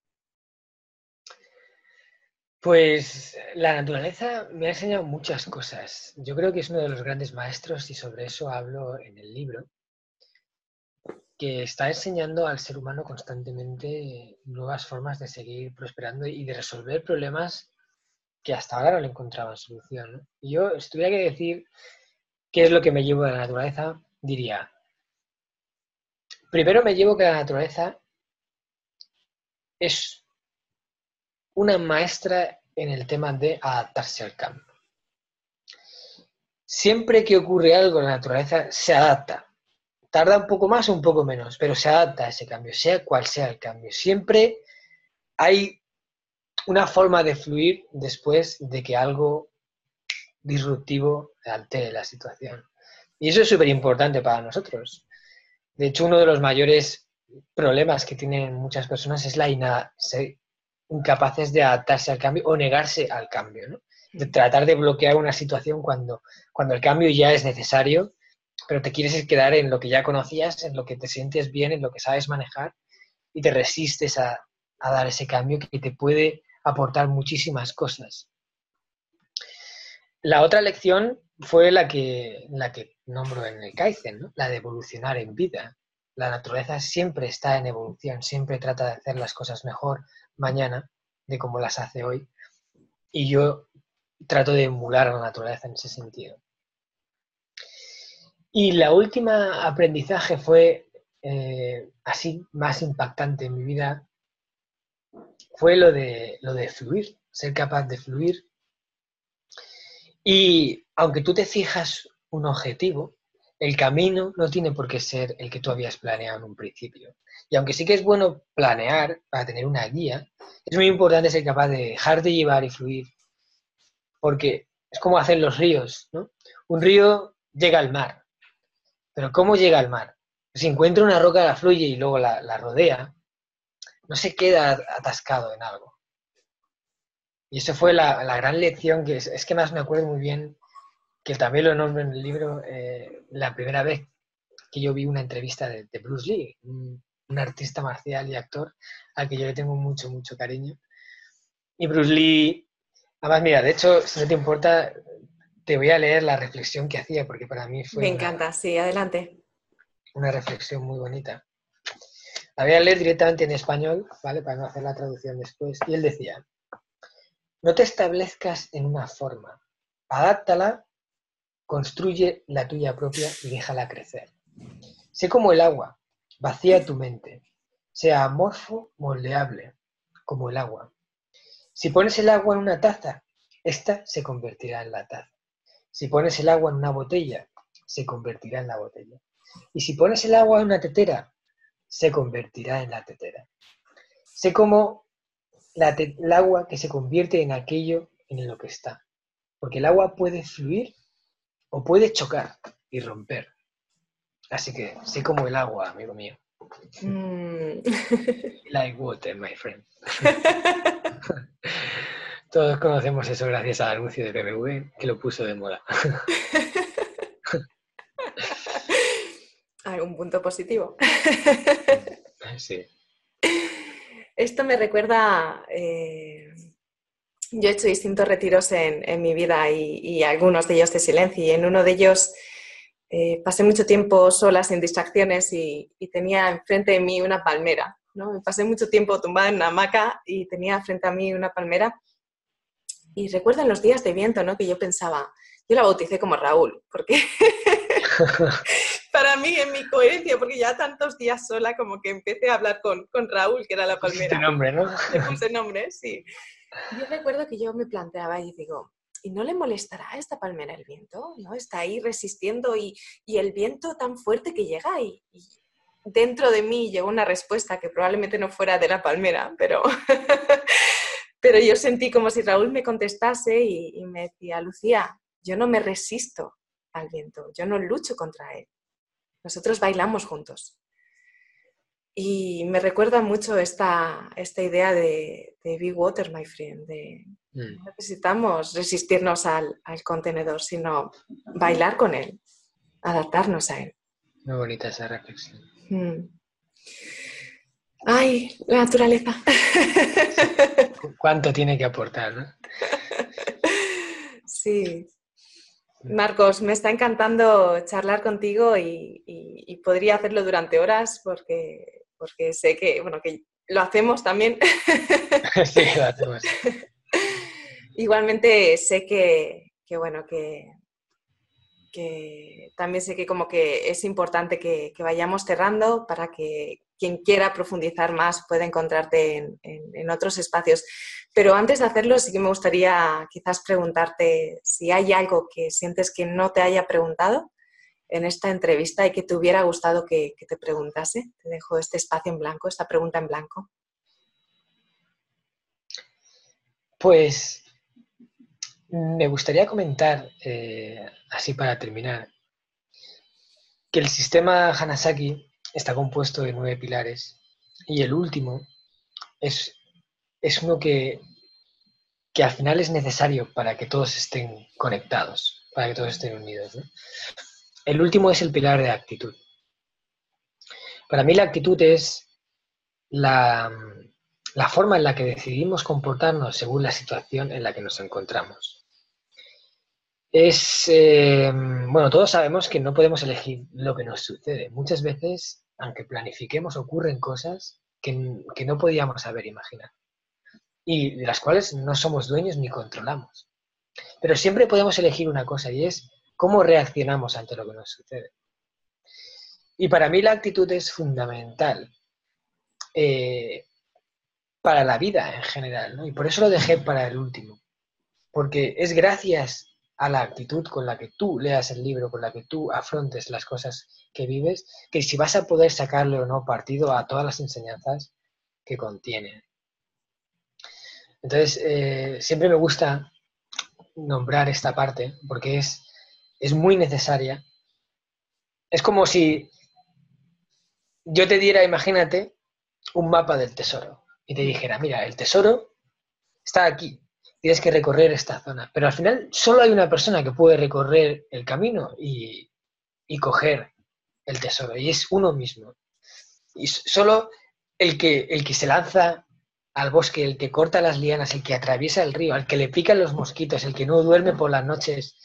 Pues la naturaleza me ha enseñado muchas cosas. Yo creo que es uno de los grandes maestros y sobre eso hablo en el libro, que está enseñando al ser humano constantemente nuevas formas de seguir prosperando y de resolver problemas que hasta ahora no le encontraban solución. Yo, si tuviera que decir qué es lo que me llevo de la naturaleza, diría, primero me llevo que la naturaleza es una maestra en el tema de adaptarse al cambio. Siempre que ocurre algo la naturaleza, se adapta. Tarda un poco más o un poco menos, pero se adapta a ese cambio, sea cual sea el cambio. Siempre hay una forma de fluir después de que algo disruptivo altere la situación. Y eso es súper importante para nosotros. De hecho, uno de los mayores problemas que tienen muchas personas es la incapaces de adaptarse al cambio o negarse al cambio. De tratar de bloquear una situación cuando, cuando el cambio ya es necesario, pero te quieres quedar en lo que ya conocías, en lo que te sientes bien, en lo que sabes manejar y te resistes a, dar ese cambio que te puede aportar muchísimas cosas. La otra lección fue la que, la que nombro en el Kaizen, la de evolucionar en vida. La naturaleza siempre está en evolución, siempre trata de hacer las cosas mejor, mañana de cómo las hace hoy. Y yo trato de emular a la naturaleza en ese sentido. Y la última aprendizaje fue eh, así más impactante en mi vida, fue lo de, lo de fluir, ser capaz de fluir. Y aunque tú te fijas un objetivo, el camino no tiene por qué ser el que tú habías planeado en un principio. Y aunque sí que es bueno planear para tener una guía, es muy importante ser capaz de dejar de llevar y fluir. Porque es como hacen los ríos, ¿no? Un río llega al mar. Pero ¿cómo llega al mar? Si encuentra una roca, la fluye y luego la, rodea, no se queda atascado en algo. Y eso fue la, gran lección que es, que más me acuerdo muy bien, que también lo nombro en el libro, eh, la primera vez que yo vi una entrevista de, Bruce Lee, un artista marcial y actor al que yo le tengo mucho, mucho cariño. Y Bruce Lee, además, mira, de hecho, si no te importa, te voy a leer la reflexión que hacía, porque para mí fue... Me encanta, sí, adelante. Una reflexión muy bonita. La voy a leer directamente en español, ¿vale? Para no hacer la traducción después. Y él decía, no te establezcas en una forma, adáptala, construye la tuya propia y déjala crecer. Sé como el agua, Vacía tu mente. Sea amorfo, moldeable, como el agua. Si pones el agua en una taza, esta se convertirá en la taza. Si pones el agua en una botella, se convertirá en la botella. Y si pones el agua en una tetera, se convertirá en la tetera. Sé como el agua que se convierte en aquello en lo que está. Porque el agua puede fluir o puede chocar y romper. Así que sé como el agua, amigo mío. Mm. like water, my friend. Todos conocemos eso gracias al anuncio de BMW que lo puso de moda. Un punto positivo. sí. Esto me recuerda. Eh, yo he hecho distintos retiros en, mi vida y, y, algunos de ellos de silencio, y en uno de ellos eh, pasé mucho tiempo sola, sin distracciones y, tenía enfrente de mí una palmera. ¿no? Pasé mucho tiempo tumbada en una hamaca y tenía frente a mí una palmera. Y recuerdo en los días de viento ¿no? que yo pensaba, yo la bauticé como Raúl, porque para mí en mi coherencia, porque ya tantos días sola como que empecé a hablar con, con Raúl, que era la palmera. nombre, ¿no? Le puse nombre, sí. Yo recuerdo que yo me planteaba y digo, ¿y no le molestará a esta palmera el viento? ¿No? Está ahí resistiendo y, y el viento tan fuerte que llega y, dentro de mí llegó una respuesta que probablemente no fuera de la palmera, pero, pero yo sentí como si Raúl me contestase y, y me decía, Lucía, yo no me resisto al viento, yo no lucho contra él. Nosotros bailamos juntos. Y me recuerda mucho esta, esta idea de, de be water, my friend, de mm. no necesitamos resistirnos al, al, contenedor, sino bailar con él, adaptarnos a él. Muy bonita esa reflexión. Mm. Ay, la naturaleza. ¿Cuánto tiene que aportar, no? Sí. Marcos, me está encantando charlar contigo y, y podría hacerlo durante horas porque porque sé que, bueno, que lo hacemos también. sí, lo hacemos. Igualmente sé que, bueno, que, también sé que como que es importante que, vayamos cerrando para que quien quiera profundizar más pueda encontrarte en, otros espacios. Pero antes de hacerlo, sí que me gustaría quizás preguntarte si hay algo que sientes que no te haya preguntado en esta entrevista y que te hubiera gustado que, te preguntase? Te dejo este espacio en blanco, esta pregunta en blanco. Pues me gustaría comentar, eh, así para terminar, que el sistema Hanasaki está compuesto de nueve pilares y el último es, es uno que, que al final es necesario para que todos estén conectados, para que todos estén unidos. El último es el pilar de actitud. Para mí la actitud es la, forma en la que decidimos comportarnos según la situación en la que nos encontramos. Es, eh, bueno, todos sabemos que no podemos elegir lo que nos sucede. Muchas veces, aunque planifiquemos, ocurren cosas que, que no podíamos haber imaginado y de las cuales no somos dueños ni controlamos. Pero siempre podemos elegir una cosa y es cómo reaccionamos ante lo que nos sucede. Y para mí la actitud es fundamental eh, para la vida en general. Y por eso lo dejé para el último, porque es gracias a la actitud con la que tú leas el libro, con la que tú afrontes las cosas que vives, que si vas a poder sacarle o no partido a todas las enseñanzas que contiene. Entonces, eh, siempre me gusta nombrar esta parte, porque es es muy necesaria. Es como si yo te diera, imagínate, un mapa del tesoro y te dijera, mira, el tesoro está aquí, tienes que recorrer esta zona, pero al final solo hay una persona que puede recorrer el camino y, y coger el tesoro, y es uno mismo. Y solo el que, el que se lanza al bosque, el que corta las lianas, el que atraviesa el río, al que le pican los mosquitos, el que no duerme por las noches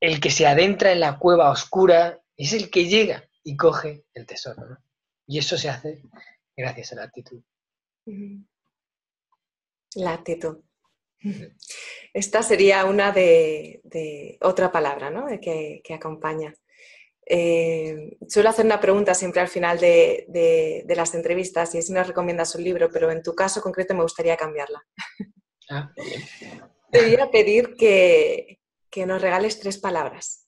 el que se adentra en la cueva oscura es el que llega y coge el tesoro. Y eso se hace gracias a la actitud. La actitud. Esta sería una de, otra palabra ¿no? que, acompaña. Eh, suelo hacer una pregunta siempre al final de, las entrevistas y es si nos recomiendas un libro, pero en tu caso concreto me gustaría cambiarla. Ah, Te voy a pedir que, que nos regales tres palabras.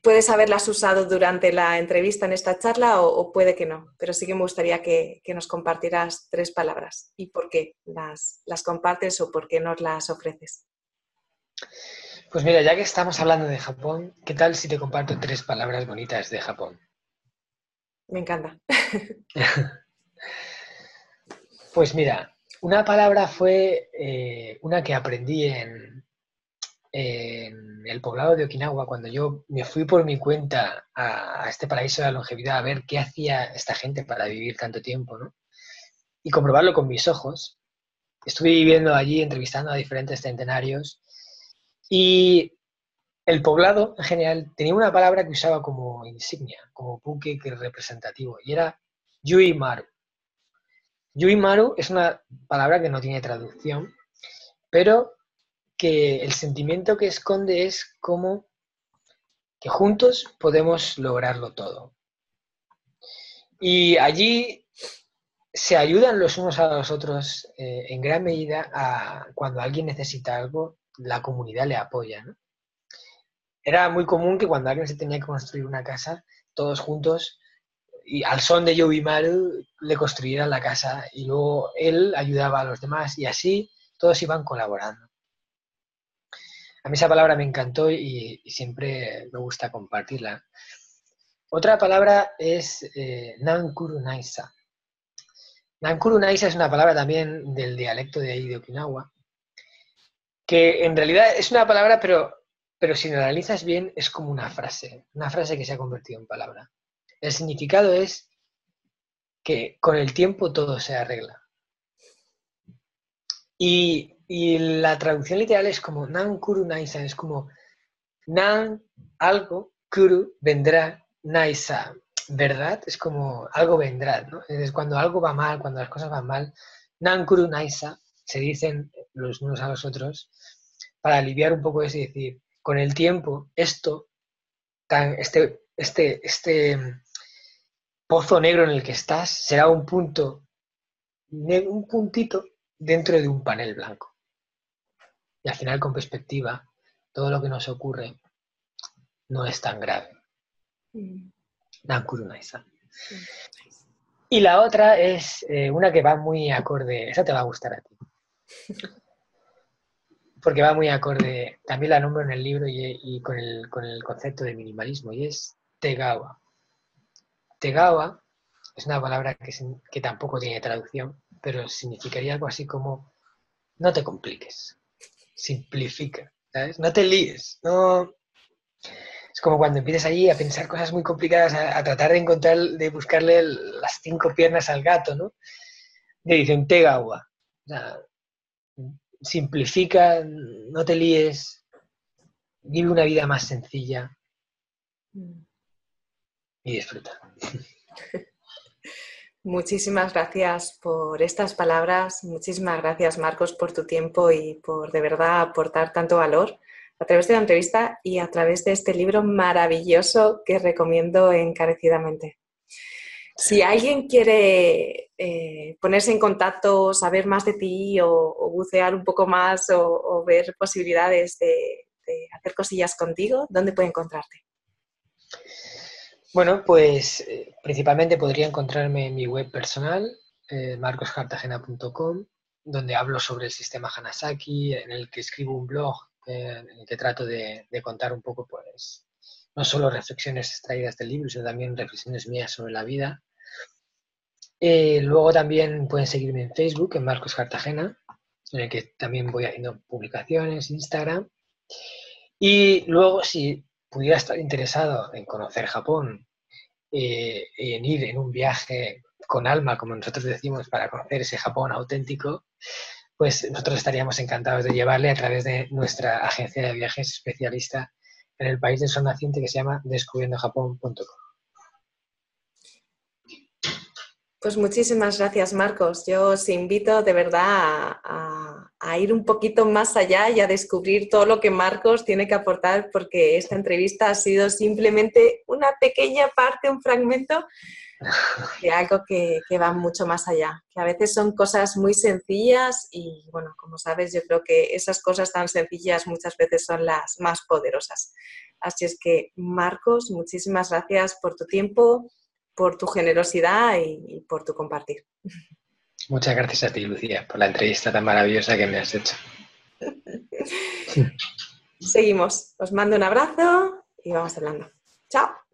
Puedes haberlas usado durante la entrevista en esta charla o, puede que no, pero sí que me gustaría que, nos compartieras tres palabras y por qué las, las compartes o por qué nos las ofreces. Pues mira, ya que estamos hablando de Japón, ¿qué tal si te comparto tres palabras bonitas de Japón? Me encanta. pues mira, una palabra fue eh, una que aprendí en, en el poblado de Okinawa, cuando yo me fui por mi cuenta a, este paraíso de la longevidad a ver qué hacía esta gente para vivir tanto tiempo. Y comprobarlo con mis ojos. Estuve viviendo allí, entrevistando a diferentes centenarios y el poblado en general tenía una palabra que usaba como insignia, como buque que representativo, y era Yui Maru. Yui Maru es una palabra que no tiene traducción, pero que el sentimiento que esconde es como que juntos podemos lograrlo todo. Y allí se ayudan los unos a los otros eh, en gran medida cuando alguien necesita algo, la comunidad le apoya. Era muy común que cuando alguien se tenía que construir una casa, todos juntos y al son de Yobimaru le construyeran la casa y luego él ayudaba a los demás y así todos iban colaborando. A mí esa palabra me encantó y, siempre me gusta compartirla. Otra palabra es eh, Nankuru Naisa. Nankuru Naisa es una palabra también del dialecto de ahí de Okinawa, que en realidad es una palabra, pero pero si lo analizas bien es como una frase, una frase que se ha convertido en palabra. El significado es que con el tiempo todo se arregla. Y, la traducción literal es como Nan Kuru Naisa, es como Nan algo, Kuru vendrá, Naisa, ¿verdad? Es como algo vendrá, ¿no? Es cuando algo va mal, cuando las cosas van mal, Nan Kuru Naisa, se dicen los unos a los otros, para aliviar un poco eso y decir, con el tiempo, esto, tan, este, este, este mm, pozo negro en el que estás, será un punto, un puntito dentro de un panel blanco. Y al final, con perspectiva, todo lo que nos ocurre no es tan grave. Mm. Y la otra es eh, una que va muy acorde, esa te va a gustar a ti. porque va muy acorde, también la nombro en el libro y, con, el, concepto de minimalismo, y es Tegawa. Tegawa es una palabra que, tampoco tiene traducción, pero significaría algo así como no te compliques, simplifica, ¿sabes? No te líes, no... Es como cuando empiezas allí a pensar cosas muy complicadas, a, tratar de encontrar, de buscarle las cinco piernas al gato, ¿no? Le dicen Tegawa. O sea, simplifica, no te líes, vive una vida más sencilla y disfruta. Muchísimas gracias por estas palabras, muchísimas gracias Marcos por tu tiempo y por de verdad aportar tanto valor a través de la entrevista y a través de este libro maravilloso que recomiendo encarecidamente. Si alguien quiere eh, ponerse en contacto, saber más de ti o, bucear un poco más o, ver posibilidades de, hacer cosillas contigo, ¿dónde puede encontrarte? Bueno, pues eh, principalmente podría encontrarme en mi web personal, eh, marcoscartagena.com, donde hablo sobre el sistema Hanasaki, en el que escribo un blog en el que trato de, de contar un poco, pues, no solo reflexiones extraídas del libro, sino también reflexiones mías sobre la vida eh, luego también pueden seguirme en Facebook, en Marcos Cartagena, en el que también voy haciendo publicaciones, Instagram. Y luego, si pudiera estar interesado en conocer Japón, eh, en ir en un viaje con alma, como nosotros decimos, para conocer ese Japón auténtico, pues nosotros estaríamos encantados de llevarle a través de nuestra agencia de viajes especialista en el país de sol naciente que se llama descubriendojapón.com. Pues muchísimas gracias, Marcos. Yo os invito de verdad a, ir un poquito más allá y a descubrir todo lo que Marcos tiene que aportar, porque esta entrevista ha sido simplemente una pequeña parte, un fragmento de algo que, que, va mucho más allá, que a veces son cosas muy sencillas y, bueno, como sabes, yo creo que esas cosas tan sencillas muchas veces son las más poderosas. Así es que, Marcos, muchísimas gracias por tu tiempo, por tu generosidad y, por tu compartir. Muchas gracias a ti, Lucía, por la entrevista tan maravillosa que me has hecho. Seguimos. Os mando un abrazo y vamos hablando. Chao.